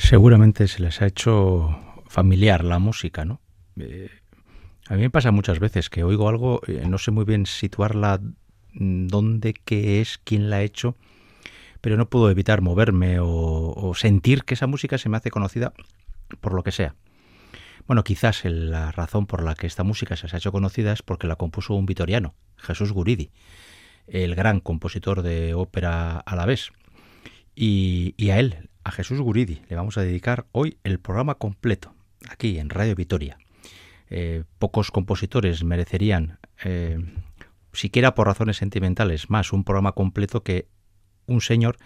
Seguramente se les ha hecho familiar la música, ¿no? Eh, a mí me pasa muchas veces que oigo algo, eh, no sé muy bien situarla, mm, dónde, qué es, quién la ha hecho, pero no puedo evitar moverme o, sentir que esa música se me hace conocida por lo que sea. Bueno, quizás la razón por la que esta música se ha hecho conocida es porque la compuso un vitoriano, Jesús Guridi, el gran compositor de ópera a la vez. Y, y, a él, a Jesús Guridi, le vamos a dedicar hoy el programa completo, aquí en Radio Vitoria. Eh, pocos compositores merecerían, eh, siquiera por razones sentimentales, más un programa completo que un señor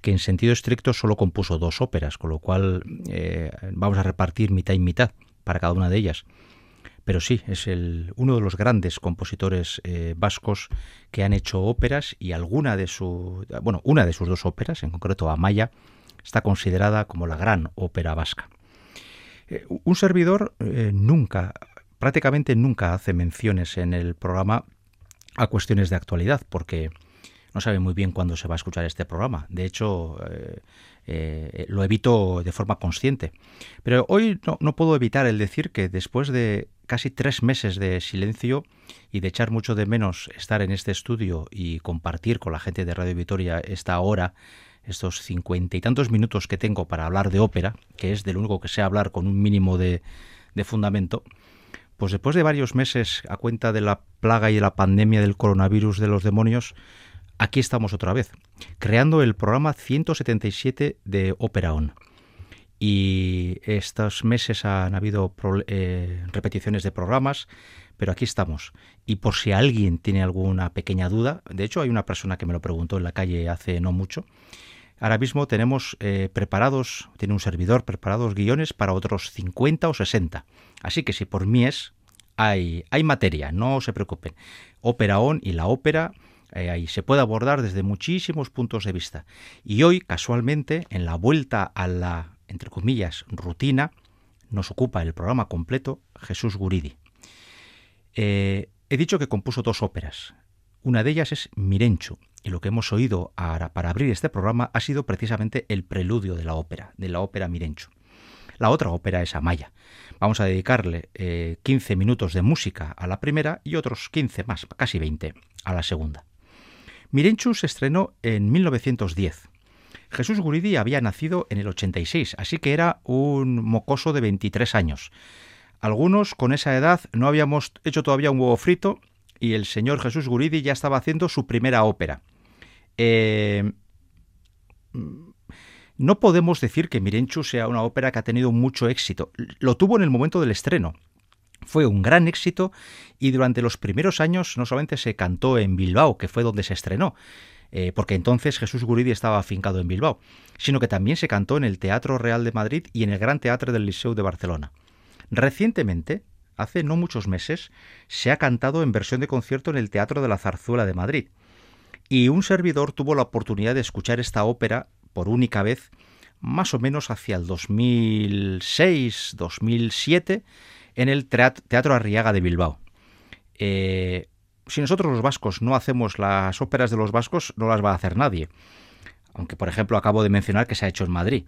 que en sentido estricto solo compuso dos óperas, con lo cual eh, vamos a repartir mitad y mitad para cada una de ellas. Pero sí, es el, uno de los grandes compositores vascos que han hecho óperas y alguna de su, bueno, una de sus dos óperas, en concreto Amaya, está considerada como la gran ópera vasca. Eh, un servidor eh, nunca, prácticamente nunca hace menciones en el programa a cuestiones de actualidad, porque no sabe muy bien cuándo se va a escuchar este programa. De hecho, eh, lo evito de forma consciente. Pero hoy no, puedo evitar el decir que después de casi tres meses de silencio y de echar mucho de menos estar en este estudio y compartir con la gente de Radio Vitoria esta hora estos cincuenta y tantos minutos que tengo para hablar de ópera, que es del único que sé hablar con un mínimo de, de fundamento, pues después de varios meses a cuenta de la plaga y de la pandemia del coronavirus de los demonios, aquí estamos otra vez, creando el programa 177 de Ópera On. Y estos meses han habido eh, repeticiones de programas, pero aquí estamos. Y por si alguien tiene alguna pequeña duda, de hecho hay una persona que me lo preguntó en la calle hace no mucho, Ahora mismo tenemos eh, preparados, tiene un servidor preparados guiones para otros 50 o 60. Así que si por mí es, hay, hay materia, no se preocupen. Ópera On y la ópera eh, ahí se puede abordar desde muchísimos puntos de vista. Y hoy, casualmente, en la vuelta a la, entre comillas, rutina, nos ocupa el programa completo Jesús Guridi. Eh, he dicho que compuso dos óperas. Una de ellas es Mirenchu, y lo que hemos oído para abrir este programa ha sido precisamente el preludio de la ópera, de la ópera Mirenchu. La otra ópera es Amaya. Vamos a dedicarle 15 eh, minutos de música a la primera y otros 15 más, casi 20, a la segunda. Mirenchu se estrenó en 1910. Jesús Guridi había nacido en el 86, así que era un mocoso de 23 años. Algunos con esa edad no habíamos hecho todavía un huevo frito y el señor Jesús Guridi ya estaba haciendo su primera ópera. Eh, no podemos decir que Mirenchu sea una ópera que ha tenido mucho éxito. Lo tuvo en el momento del estreno. Fue un gran éxito y durante los primeros años no solamente se cantó en Bilbao, que fue donde se estrenó, eh, porque entonces Jesús Guridi estaba afincado en Bilbao, sino que también se cantó en el Teatro Real de Madrid y en el Gran Teatro del Liceu de Barcelona. Recientemente, hace no muchos meses, se ha cantado en versión de concierto en el Teatro de la Zarzuela de Madrid. Y un servidor tuvo la oportunidad de escuchar esta ópera por única vez más o menos hacia el 2006-2007 en el Teatro Arriaga de Bilbao. Eh, si nosotros los vascos no hacemos las óperas de los vascos, no las va a hacer nadie. Aunque, por ejemplo, acabo de mencionar que se ha hecho en Madrid.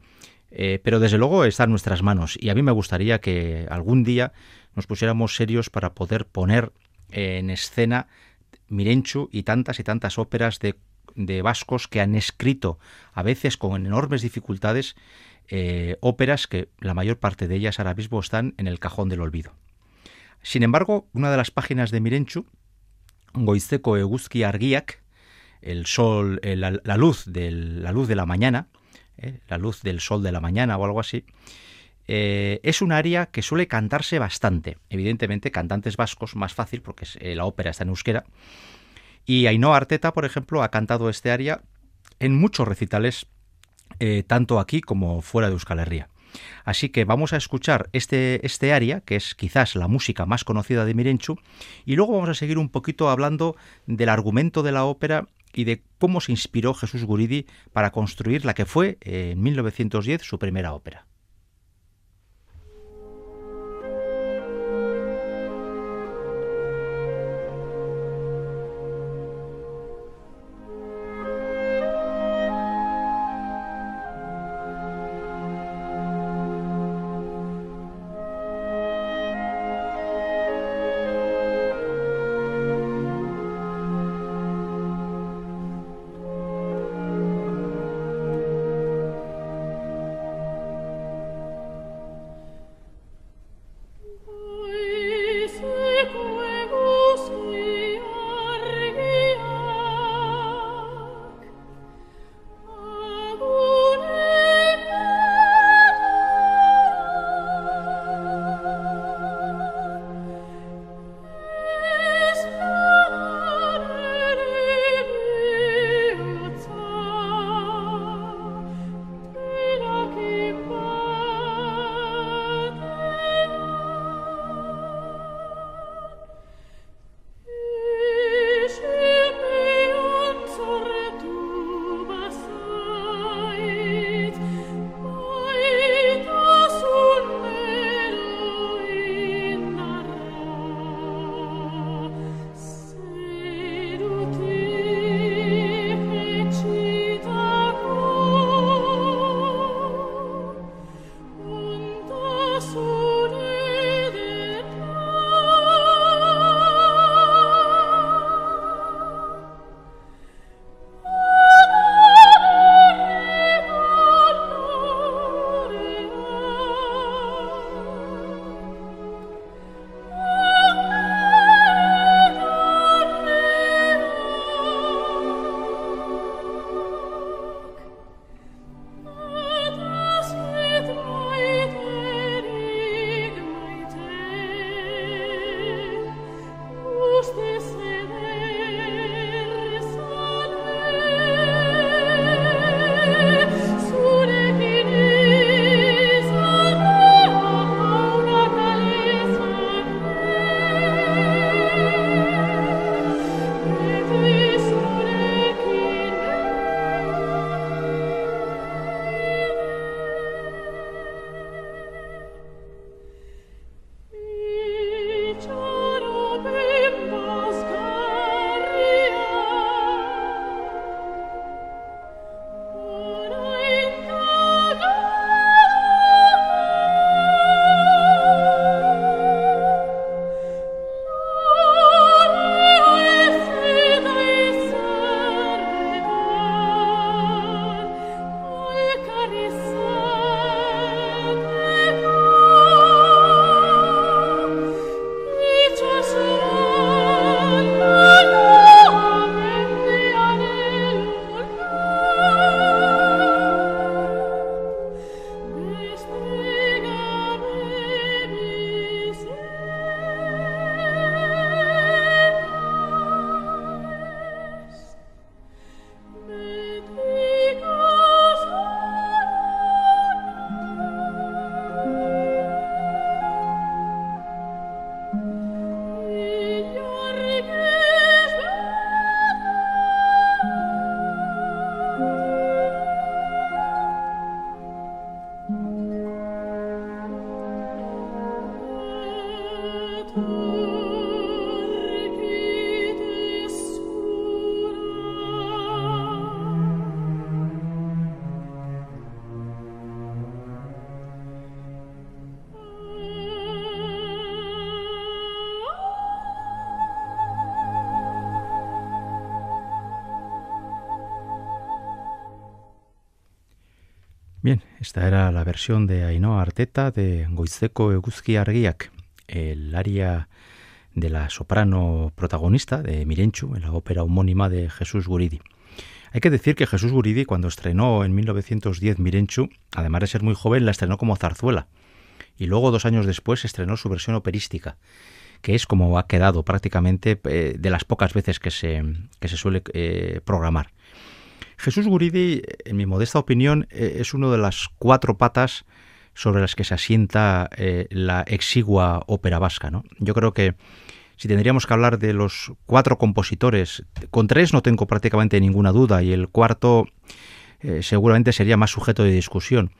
Eh, pero desde luego está en nuestras manos y a mí me gustaría que algún día nos pusiéramos serios para poder poner en escena Mirenchu y tantas y tantas óperas de, vascos que han escrito, a veces con enormes dificultades, eh, óperas que la mayor parte de ellas ahora mismo están en el cajón del olvido. Sin embargo, una de las páginas de Mirenchu, Goizeko Eguzki Argiak, el sol, eh, la, luz del, la luz de la mañana, eh, la luz del sol de la mañana o algo así, eh, es un área que suele cantarse bastante. Evidentemente, cantantes vascos, más fácil, porque eh, la ópera está en euskera. Y Ainhoa Arteta, por ejemplo, ha cantado este área en muchos recitales, eh, tanto aquí como fuera de Euskal Herria. Así que vamos a escuchar este, este área, que es quizás la música más conocida de Mirenchu, y luego vamos a seguir un poquito hablando del argumento de la ópera y de cómo se inspiró Jesús Guridi para construir la que fue en 1910 su primera ópera. Esta era la versión de Ainhoa Arteta de Goizeko Eguzki Argiak, el área de la soprano protagonista de Mirenchu en la ópera homónima de Jesús Guridi. Hay que decir que Jesús Guridi, cuando estrenó en 1910 Mirenchu, además de ser muy joven, la estrenó como zarzuela. Y luego, dos años después, estrenó su versión operística, que es como ha quedado prácticamente eh, de las pocas veces que se, que se suele eh, programar. Jesús Guridi, en mi modesta opinión, eh, es uno de las cuatro patas sobre las que se asienta eh, la exigua ópera vasca. ¿no? Yo creo que si tendríamos que hablar de los cuatro compositores, con tres no tengo prácticamente ninguna duda y el cuarto eh, seguramente sería más sujeto de discusión.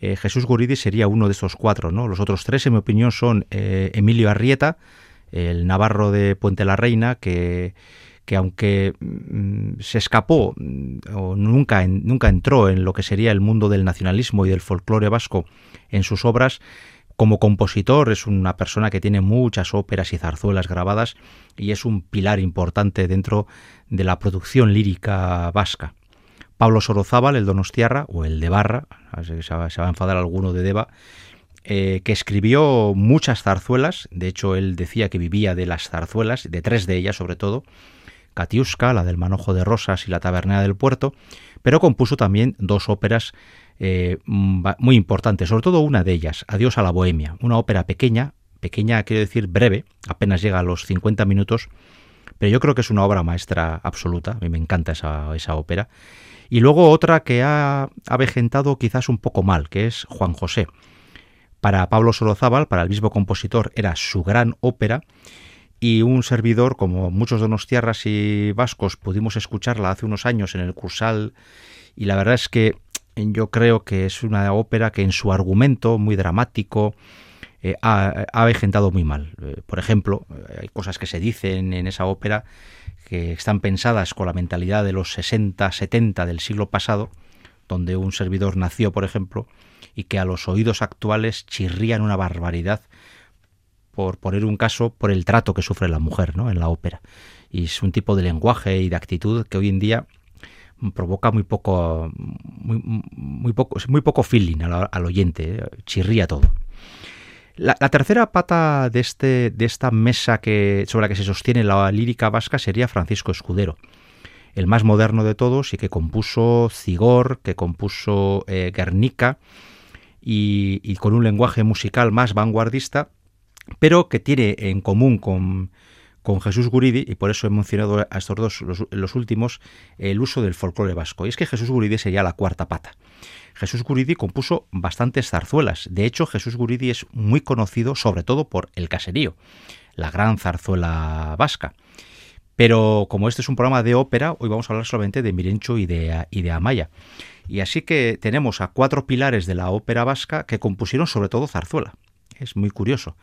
Jesús Guridi sería uno de estos cuatro. ¿no? Los otros tres, en mi opinión, son Emilio Arrieta, el navarro de Puente la Reina, que que aunque mm, se escapó mm, o nunca, nunca entró en lo que sería el mundo del nacionalismo y del folclore vasco en sus obras, como compositor es una persona que tiene muchas óperas y zarzuelas grabadas y es un pilar importante dentro de la producción lírica vasca. Pablo Sorozábal, el Donostiarra, o el de Barra, se va a enfadar alguno de Deva, eh, que escribió muchas zarzuelas, de hecho él decía que vivía de las zarzuelas, de tres de ellas sobre todo, La del Manojo de Rosas y la Tabernera del Puerto, pero compuso también dos óperas eh, muy importantes, sobre todo una de ellas, Adiós a la Bohemia, una ópera pequeña, pequeña quiero decir breve, apenas llega a los 50 minutos, pero yo creo que es una obra maestra absoluta, a mí me encanta esa, esa ópera. Y luego otra que ha avejentado quizás un poco mal, que es Juan José. Para Pablo Sorozábal, para el mismo compositor, era su gran ópera y un servidor, como muchos de tierras y vascos, pudimos escucharla hace unos años en el Cursal y la verdad es que yo creo que es una ópera que en su argumento muy dramático eh, ha, ha muy mal. Eh, por ejemplo, eh, hay cosas que se dicen en esa ópera que están pensadas con la mentalidad de los 60, 70 del siglo pasado, donde un servidor nació, por ejemplo, y que a los oídos actuales chirrían una barbaridad por poner un caso, por el trato que sufre la mujer ¿no? en la ópera. Y es un tipo de lenguaje y de actitud que hoy en día provoca muy poco, muy, poco, feeling al, oyente, ¿eh? chirría todo. La, tercera pata de, este, de esta mesa sobre la que se sostiene la lírica vasca sería Francisco Escudero, el más moderno de todos y que compuso Cigor, que compuso eh, Guernica y, con un lenguaje musical más vanguardista pero que tiene en común con, Jesús Guridi, y por eso he mencionado a estos dos, los, últimos, el uso del folclore vasco. Y es que Jesús Guridi sería la cuarta pata. Jesús Guridi compuso bastantes zarzuelas. De hecho, Jesús Guridi es muy conocido sobre todo por El Caserío, la gran zarzuela vasca. Pero como este es un programa de ópera, hoy vamos a hablar solamente de Mirencho y de, y de Amaya. Y así que tenemos a cuatro pilares de la ópera vasca que compusieron sobre todo zarzuela. Es muy curioso.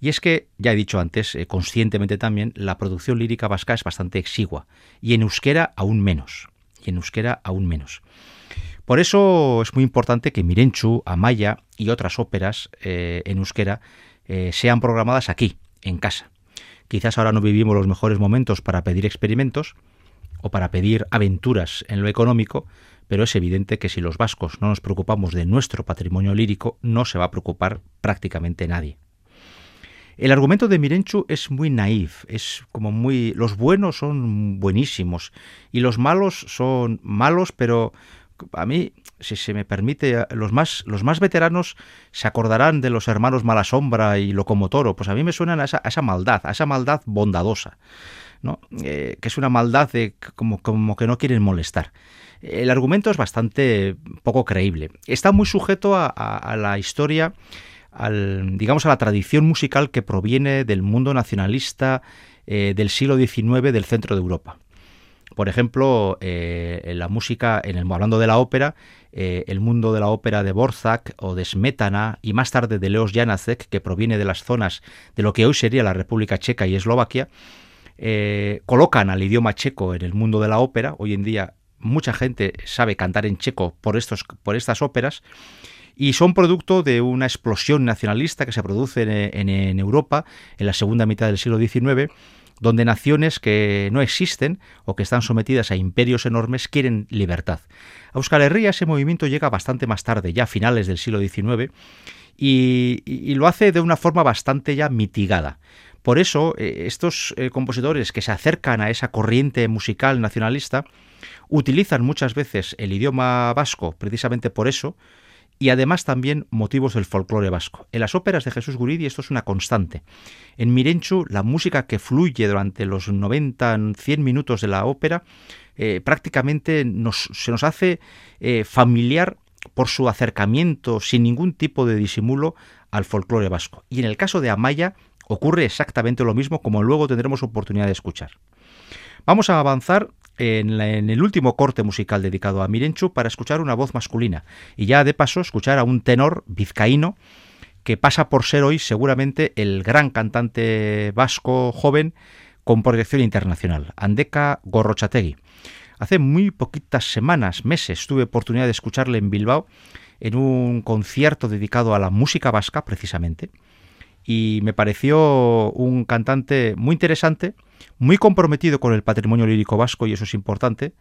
Y es que, ya he dicho antes, eh, conscientemente también, la producción lírica vasca es bastante exigua, y en euskera aún menos. Y en euskera aún menos. Por eso es muy importante que Mirenchu, Amaya y otras óperas eh, en euskera eh, sean programadas aquí, en casa. Quizás ahora no vivimos los mejores momentos para pedir experimentos o para pedir aventuras en lo económico, pero es evidente que si los vascos no nos preocupamos de nuestro patrimonio lírico, no se va a preocupar prácticamente nadie. El argumento de Mirenchu es muy naif, es como muy... Los buenos son buenísimos y los malos son malos, pero a mí, si se me permite, los más, los más veteranos se acordarán de los hermanos Malasombra y Locomotoro, pues a mí me suenan a esa, maldad, a esa maldad bondadosa, ¿no? Eh, que es una maldad de como, como que no quieren molestar. El argumento es bastante poco creíble. Está muy sujeto a la historia al, digamos, a la tradición musical que proviene del mundo nacionalista eh, del siglo XIX del centro de Europa. Por ejemplo, eh, en la música, en el, hablando de la ópera, eh, el mundo de la ópera de Borzak o de Smetana y más tarde de Leos Janacek, que proviene de las zonas de lo que hoy sería la República Checa y Eslovaquia, colocan al idioma checo en el mundo de la ópera. Hoy en día mucha gente sabe cantar en checo por, estos, por estas óperas y son producto de una explosión nacionalista que se produce en, Europa en la segunda mitad del siglo XIX, donde naciones que no existen o que están sometidas a imperios enormes quieren libertad. A Euskal Herria ese movimiento llega bastante más tarde, ya a finales del siglo XIX, y, lo hace de una forma bastante ya mitigada. Por eso, eh, estos eh, compositores que se acercan a esa corriente musical nacionalista utilizan muchas veces el idioma vasco precisamente por eso, y además también motivos del folclore vasco. En las óperas de Jesús Guridi esto es una constante. En Mirenchu, la música que fluye durante los 90, 100 minutos de la ópera eh, prácticamente se nos hace eh, familiar por su acercamiento sin ningún tipo de disimulo al folclore vasco. Y en el caso de Amaya ocurre exactamente lo mismo como luego tendremos oportunidad de escuchar. Vamos a avanzar en, el último corte musical dedicado a Mirenchu para escuchar una voz masculina y ya de paso escuchar a un tenor vizcaíno que pasa por ser hoy seguramente el gran cantante vasco joven con proyección internacional, Andeka Gorrochategui. Hace muy poquitas semanas, meses, tuve oportunidad de escucharle en Bilbao en un concierto dedicado a la música vasca precisamente y me pareció un cantante muy interesante, muy comprometido con el patrimonio lírico vasco, y eso es importante,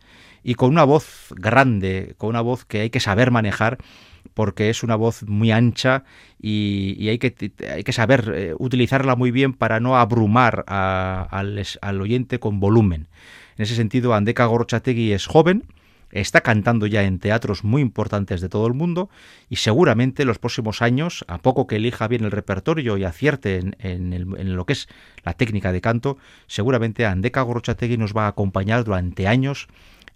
y con una voz grande, con una voz que hay que saber manejar, porque es una voz muy ancha y, hay, que, hay, que, saber eh, utilizarla muy bien para no abrumar al, oyente con volumen. En ese sentido, Andeka Gorchategui es joven, está cantando ya en teatros muy importantes de todo el mundo y seguramente en los próximos años, a poco que elija bien el repertorio y acierte en, lo que es la técnica de canto, seguramente Andeka Gorrochategui nos va a acompañar durante años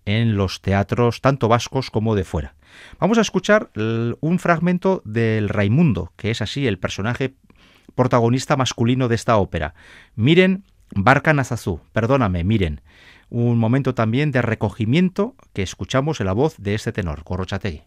en los teatros tanto vascos como de fuera. Vamos a escuchar un fragmento del Raimundo, que es así el personaje protagonista masculino de esta ópera. Miren Barca Nazazú, perdóname, miren un momento también de recogimiento que escuchamos en la voz de este tenor, Corrochategui.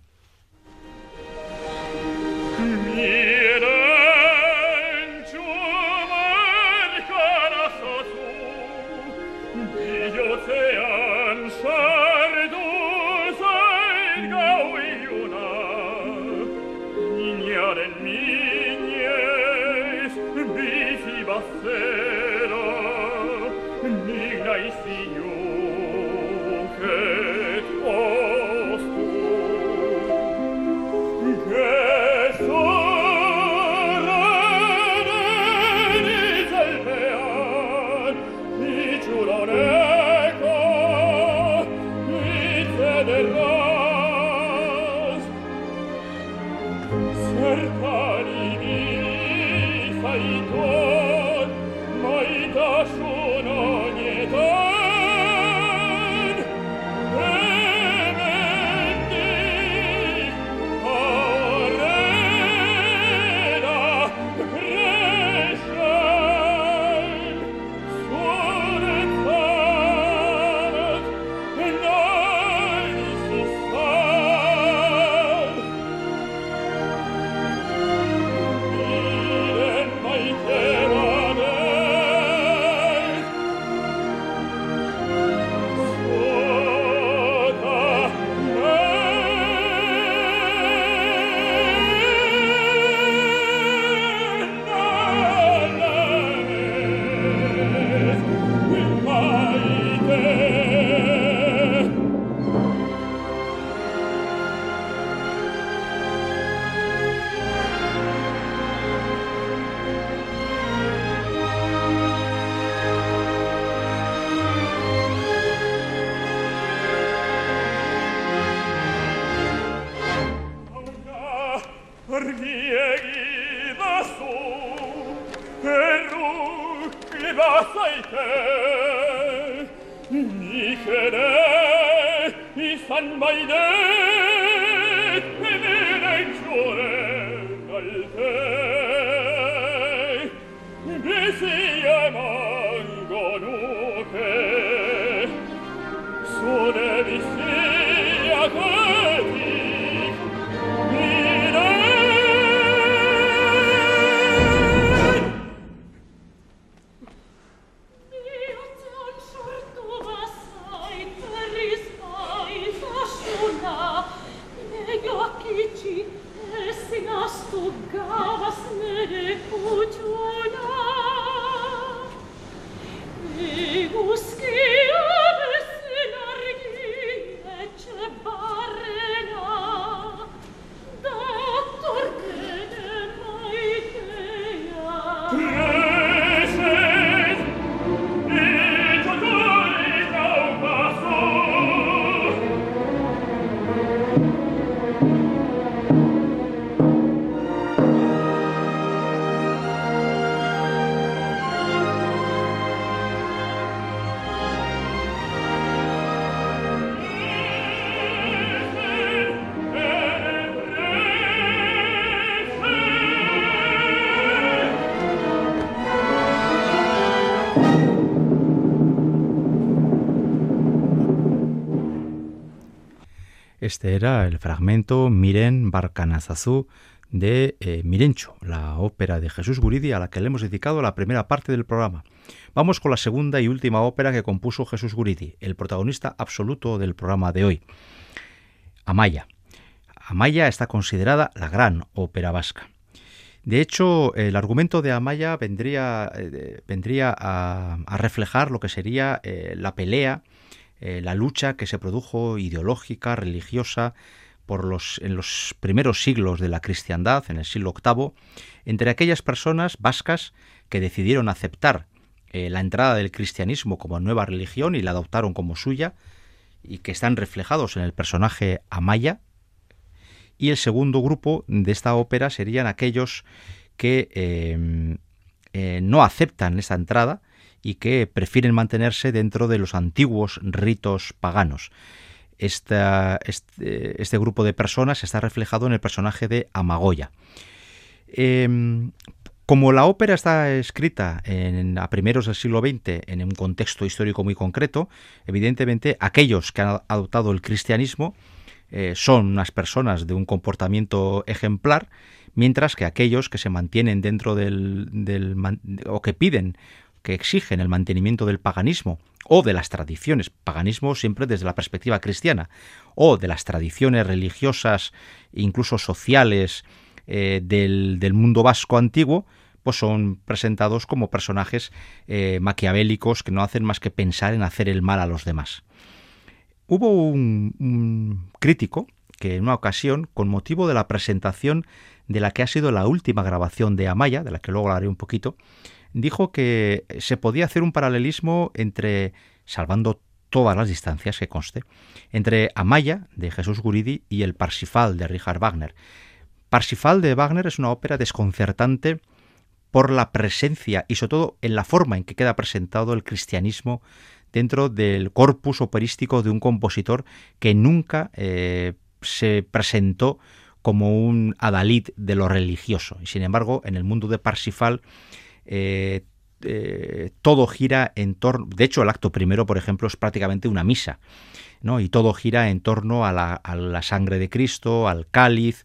Este era el fragmento Miren Barcanazazú de eh, Mirencho, la ópera de Jesús Guridi a la que le hemos dedicado la primera parte del programa. Vamos con la segunda y última ópera que compuso Jesús Guridi, el protagonista absoluto del programa de hoy, Amaya. Amaya está considerada la gran ópera vasca. De hecho, el argumento de Amaya vendría, eh, a, reflejar lo que sería eh, la pelea eh, la lucha que se produjo ideológica, religiosa, por los, en los primeros siglos de la cristiandad, en el siglo VIII, entre aquellas personas vascas que decidieron aceptar eh, la entrada del cristianismo como nueva religión y la adoptaron como suya, y que están reflejados en el personaje Amaya. Y el segundo grupo de esta ópera serían aquellos que eh, no aceptan esa entrada y que prefieren mantenerse dentro de los antiguos ritos paganos. este, este, grupo de personas está reflejado en el personaje de Amagoya. Em, como la ópera está escrita en, a primeros del siglo XX en un contexto histórico muy concreto, evidentemente aquellos que han adoptado el cristianismo eh, son unas personas de un comportamiento ejemplar, mientras que aquellos que se mantienen dentro del, del o que piden que exigen el mantenimiento del paganismo o de las tradiciones, paganismo siempre desde la perspectiva cristiana, o de las tradiciones religiosas, incluso sociales, eh, del, mundo vasco antiguo, pues son presentados como personajes eh, maquiavélicos que no hacen más que pensar en hacer el mal a los demás. Hubo un crítico que en una ocasión, con motivo de la presentación de la que ha sido la última grabación de Amaya, de la que luego hablaré un poquito, dijo que se podía hacer un paralelismo entre, salvando todas las distancias que conste, entre Amaya de Jesús Guridi y el Parsifal de Richard Wagner. Parsifal de Wagner es una ópera desconcertante por la presencia y sobre todo en la forma en que queda presentado el cristianismo dentro del corpus operístico de un compositor que nunca eh, se presentó como un adalid de lo religioso. Y sin embargo, en el mundo de Parsifal eh, eh, todo gira en torno, de hecho el acto primero, por ejemplo, es prácticamente una misa, ¿no? y todo gira en torno a la, a la sangre de Cristo, al cáliz,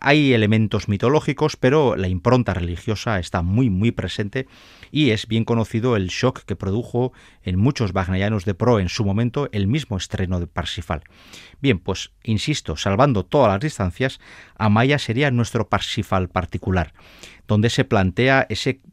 hay elementos mitológicos, pero la impronta religiosa está muy, muy presente y es bien conocido el shock que produjo en muchos wagnerianos de pro en su momento el mismo estreno de Parsifal. Bien, pues insisto, salvando todas las distancias, Amaya sería nuestro Parsifal particular, donde se plantea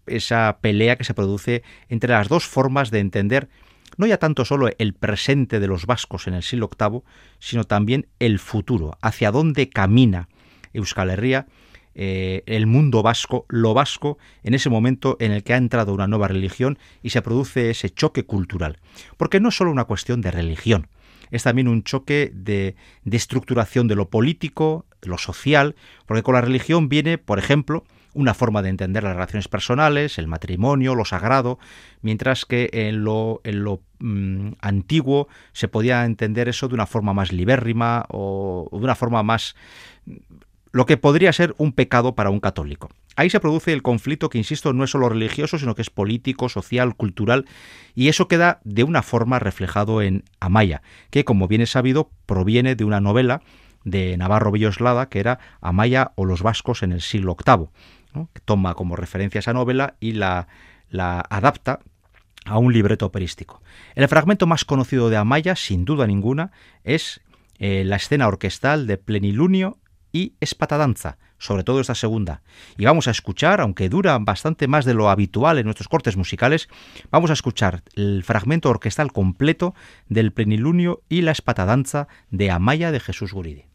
esa pelea que se produce entre las dos formas de entender no ya tanto solo el presente de los vascos en el siglo VIII, sino también el futuro, hacia dónde camina Euskal Herria, eh, el mundo vasco, lo vasco, en ese momento en el que ha entrado una nueva religión y se produce ese choque cultural. Porque no es solo una cuestión de religión, es también un choque de, de estructuración de lo político, lo social, porque con la religión viene, por ejemplo, una forma de entender las relaciones personales, el matrimonio, lo sagrado, mientras que en lo, en lo mm, antiguo se podía entender eso de una forma más libérrima o de una forma más lo que podría ser un pecado para un católico. Ahí se produce el conflicto que, insisto, no es solo religioso, sino que es político, social, cultural, y eso queda de una forma reflejado en Amaya, que, como bien es sabido, proviene de una novela de Navarro Villoslada, que era Amaya o los vascos en el siglo VIII, toma como referencia esa novela y la, la adapta a un libreto operístico. El fragmento más conocido de Amaya, sin duda ninguna, es eh, la escena orquestal de Plenilunio y Espatadanza, sobre todo esta segunda. Y vamos a escuchar, aunque dura bastante más de lo habitual en nuestros cortes musicales, vamos a escuchar el fragmento orquestal completo del Plenilunio y la Espatadanza de Amaya de Jesús Guridi.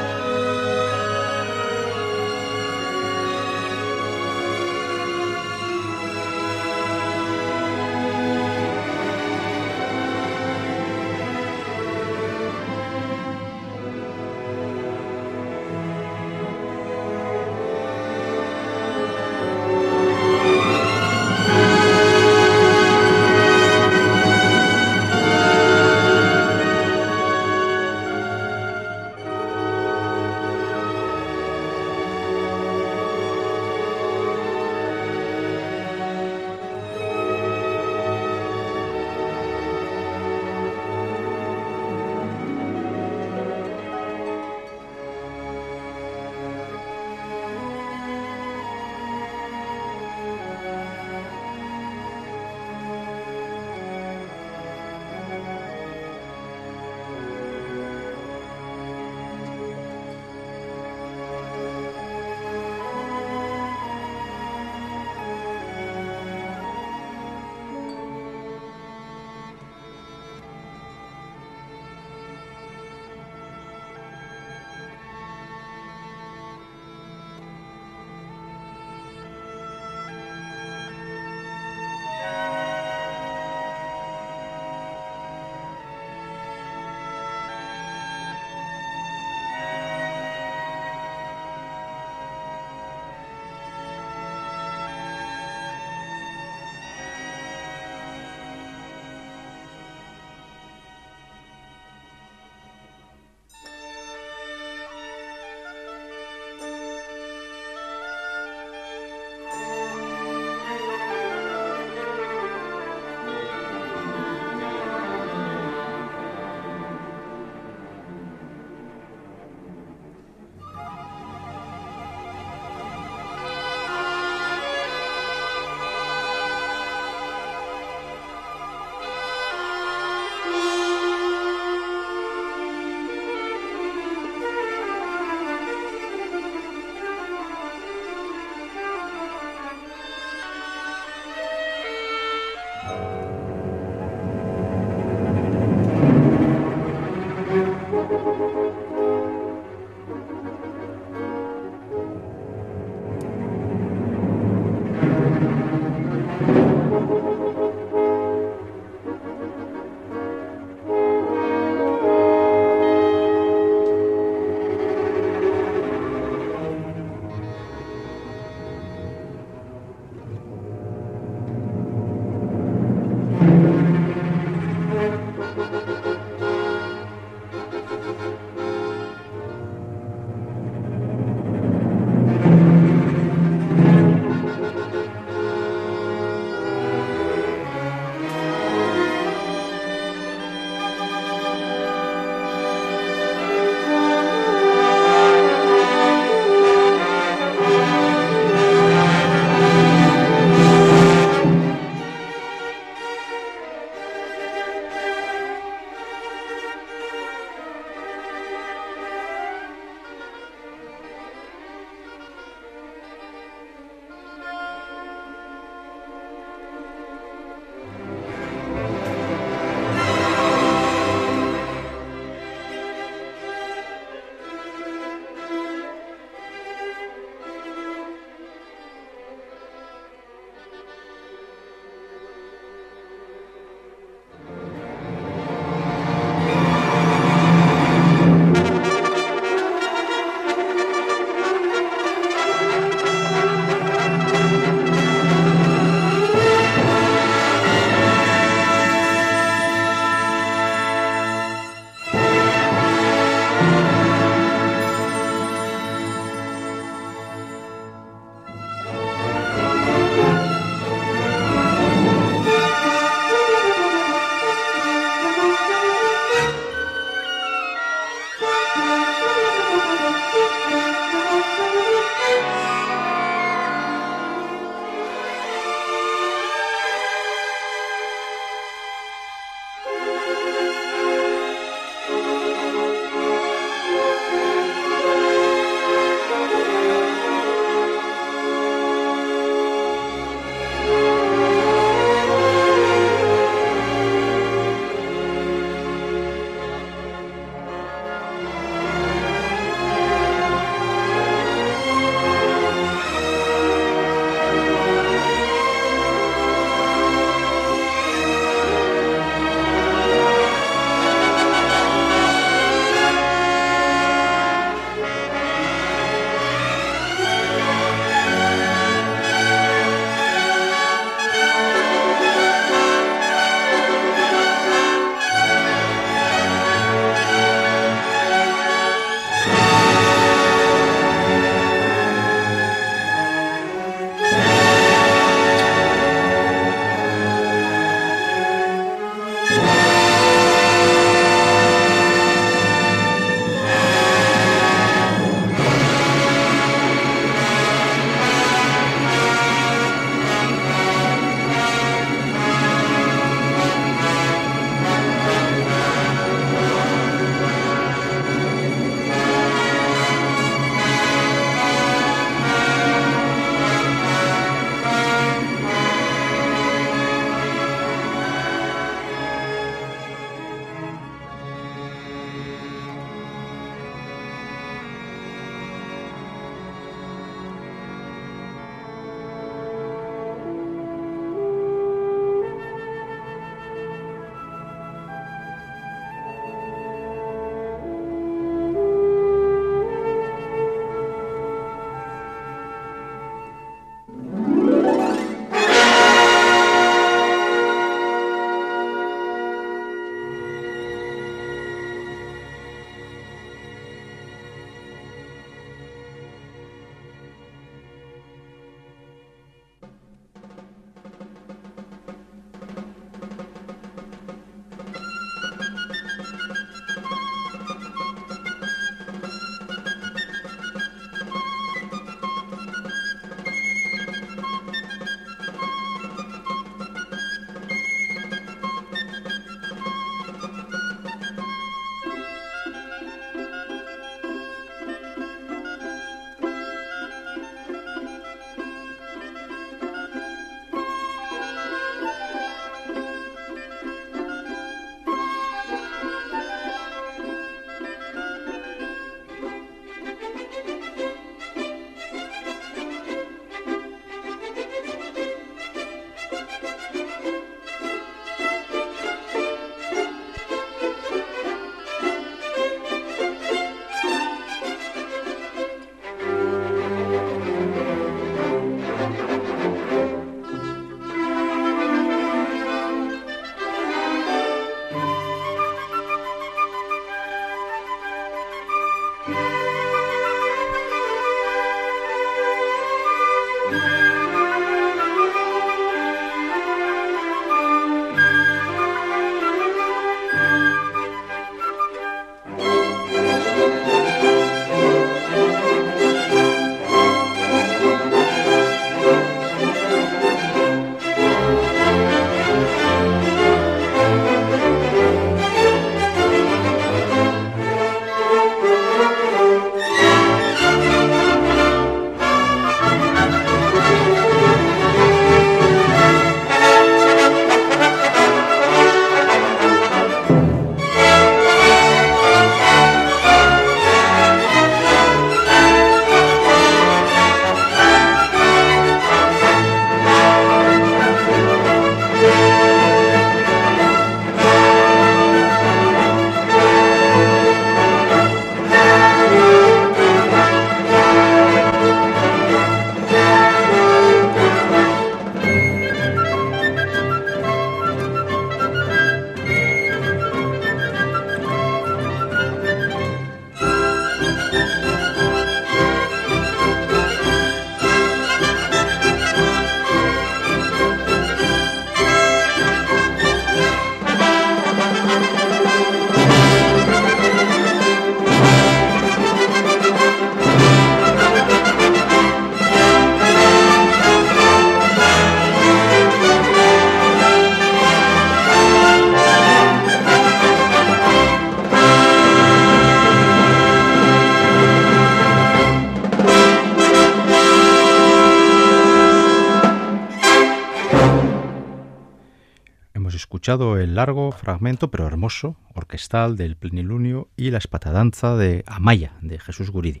El largo fragmento, pero hermoso, orquestal del plenilunio y la espatadanza de Amaya, de Jesús Guridi.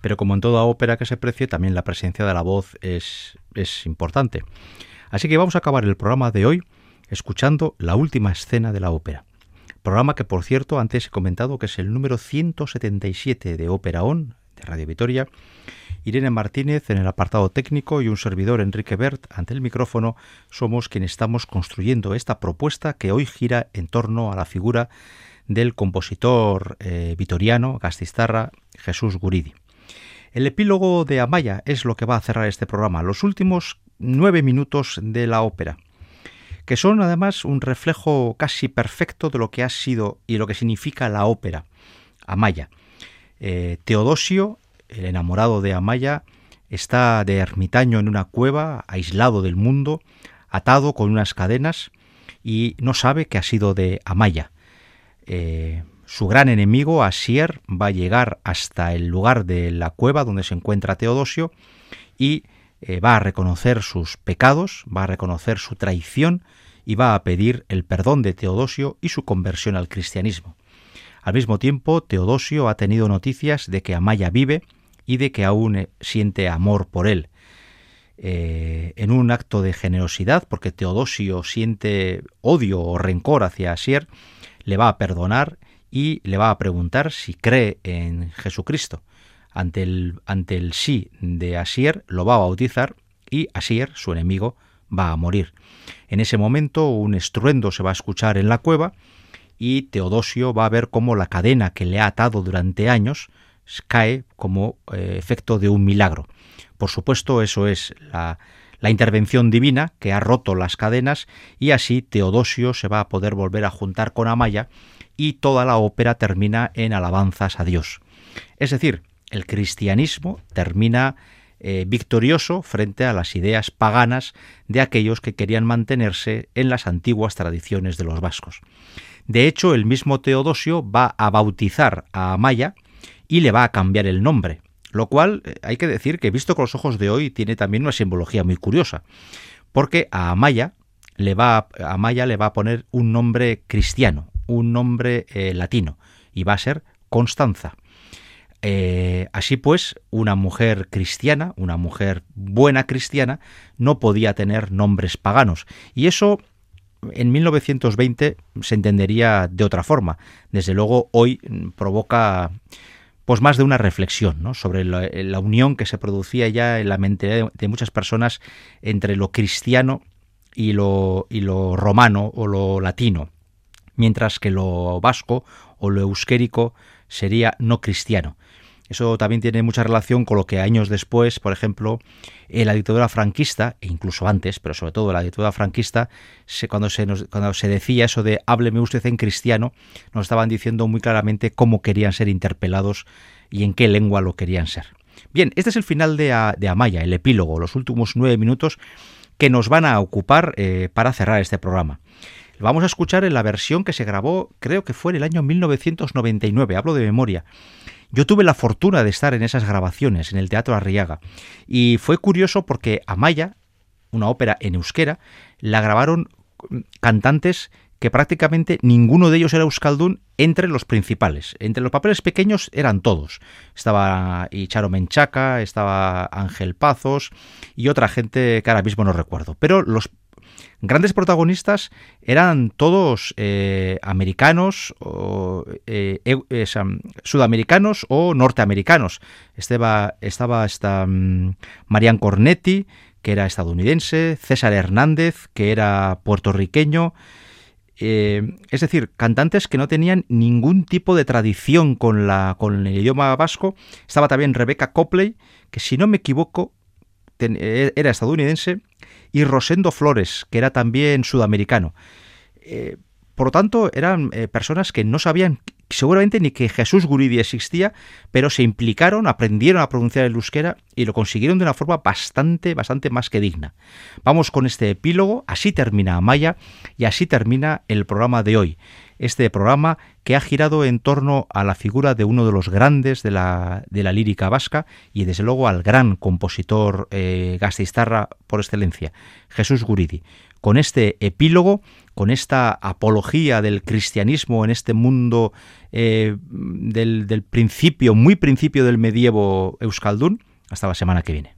Pero como en toda ópera que se precie, también la presencia de la voz es, es importante. Así que vamos a acabar el programa de hoy escuchando la última escena de la ópera. Programa que, por cierto, antes he comentado que es el número 177 de Ópera On, de Radio Vitoria, Irene Martínez en el apartado técnico y un servidor Enrique Bert ante el micrófono somos quienes estamos construyendo esta propuesta que hoy gira en torno a la figura del compositor eh, vitoriano, gastistarra, Jesús Guridi. El epílogo de Amaya es lo que va a cerrar este programa, los últimos nueve minutos de la ópera, que son además un reflejo casi perfecto de lo que ha sido y lo que significa la ópera, Amaya. Eh, Teodosio el enamorado de Amaya está de ermitaño en una cueva, aislado del mundo, atado con unas cadenas y no sabe que ha sido de Amaya. Eh, su gran enemigo, Asier, va a llegar hasta el lugar de la cueva donde se encuentra Teodosio y eh, va a reconocer sus pecados, va a reconocer su traición y va a pedir el perdón de Teodosio y su conversión al cristianismo. Al mismo tiempo, Teodosio ha tenido noticias de que Amaya vive y de que aún eh, siente amor por él. Eh, en un acto de generosidad, porque Teodosio siente odio o rencor hacia Asier, le va a perdonar y le va a preguntar si cree en Jesucristo. Ante el, ante el sí de Asier lo va a bautizar y Asier, su enemigo, va a morir. En ese momento un estruendo se va a escuchar en la cueva y Teodosio va a ver cómo la cadena que le ha atado durante años cae como eh, efecto de un milagro. Por supuesto, eso es la, intervención divina que ha roto las cadenas y así Teodosio se va a poder volver a juntar con Amaya y toda la ópera termina en alabanzas a Dios. Es decir, el cristianismo termina eh, victorioso frente a las ideas paganas de aquellos que querían mantenerse en las antiguas tradiciones de los vascos. De hecho, el mismo Teodosio va a bautizar a Amaya y le va a cambiar el nombre, lo cual eh, hay que decir que visto con los ojos de hoy tiene también una simbología muy curiosa, porque a Amaya le va a le va a poner un nombre cristiano, un nombre eh, latino y va a ser Constanza. Eh, así pues, una mujer cristiana, una mujer buena cristiana, no podía tener nombres paganos. Y eso en 1920 se entendería de otra forma. Desde luego, hoy mm, provoca pues más de una reflexión sobre la, unión que se producía ya en la mente de, muchas personas entre lo cristiano y lo romano o lo latino, mientras que lo vasco o lo euskérico sería no cristiano. Eso también tiene mucha relación con lo que años después, por ejemplo, en la dictadura franquista, e incluso antes, pero sobre todo la dictadura franquista, cuando, se cuando se decía eso de hábleme usted en cristiano, nos estaban diciendo muy claramente cómo querían ser interpelados y en qué lengua lo querían ser. Bien, este es el final de, Amaya, el epílogo, los últimos nueve minutos que nos van a ocupar eh, para cerrar este programa. Vamos a escuchar en la versión que se grabó, creo que fue en el año 1999, hablo de memoria. Yo tuve la fortuna de estar en esas grabaciones en el Teatro Arriaga y fue curioso porque Amaya, una ópera en euskera, la grabaron cantantes que prácticamente ninguno de ellos era euskaldún entre los principales. Entre los papeles pequeños eran todos. Estaba Icharo Menchaca, estaba Ángel Pazos y otra gente que ahora mismo no recuerdo. Pero los grandes protagonistas eran todos eh, americanos, o, eh, sudamericanos o norteamericanos. Estaba, estaba esta mm, Marian Cornetti, que era estadounidense, César Hernández, que era puertorriqueño, eh, es decir, cantantes que no tenían ningún tipo de tradición con, la, con el idioma vasco. Estaba también Rebecca Copley, que si no me equivoco era estadounidense, y Rosendo Flores, que era también sudamericano. Eh, por lo tanto, eran eh, personas que no sabían seguramente ni que Jesús Guridi existía, pero se implicaron, aprendieron a pronunciar el euskera y lo consiguieron de una forma bastante, bastante más que digna. Vamos con este epílogo, así termina Amaya y así termina el programa de hoy. Este programa que ha girado en torno a la figura de uno de los grandes de la, de la lírica vasca y desde luego al gran compositor eh, gastistarra por excelencia, Jesús Guridi. Con este epílogo con esta apología del cristianismo en este mundo eh, del, del principio, muy principio del medievo Euskaldun. Hasta la semana que viene.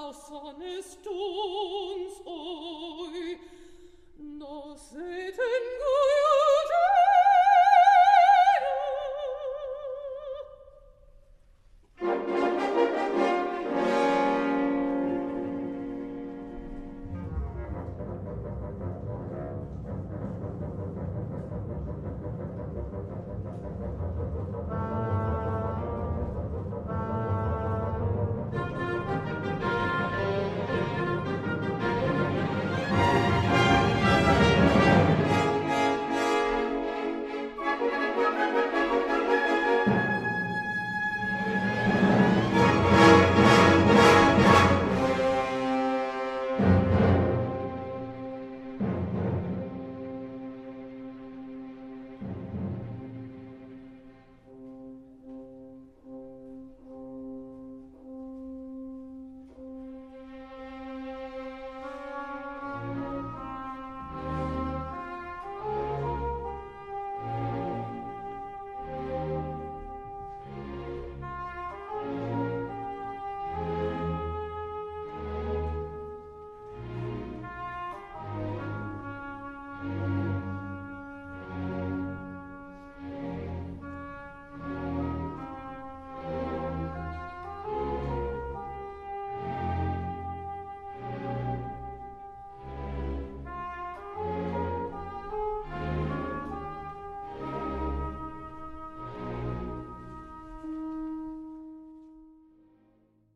rausonest uns oi. Nos et in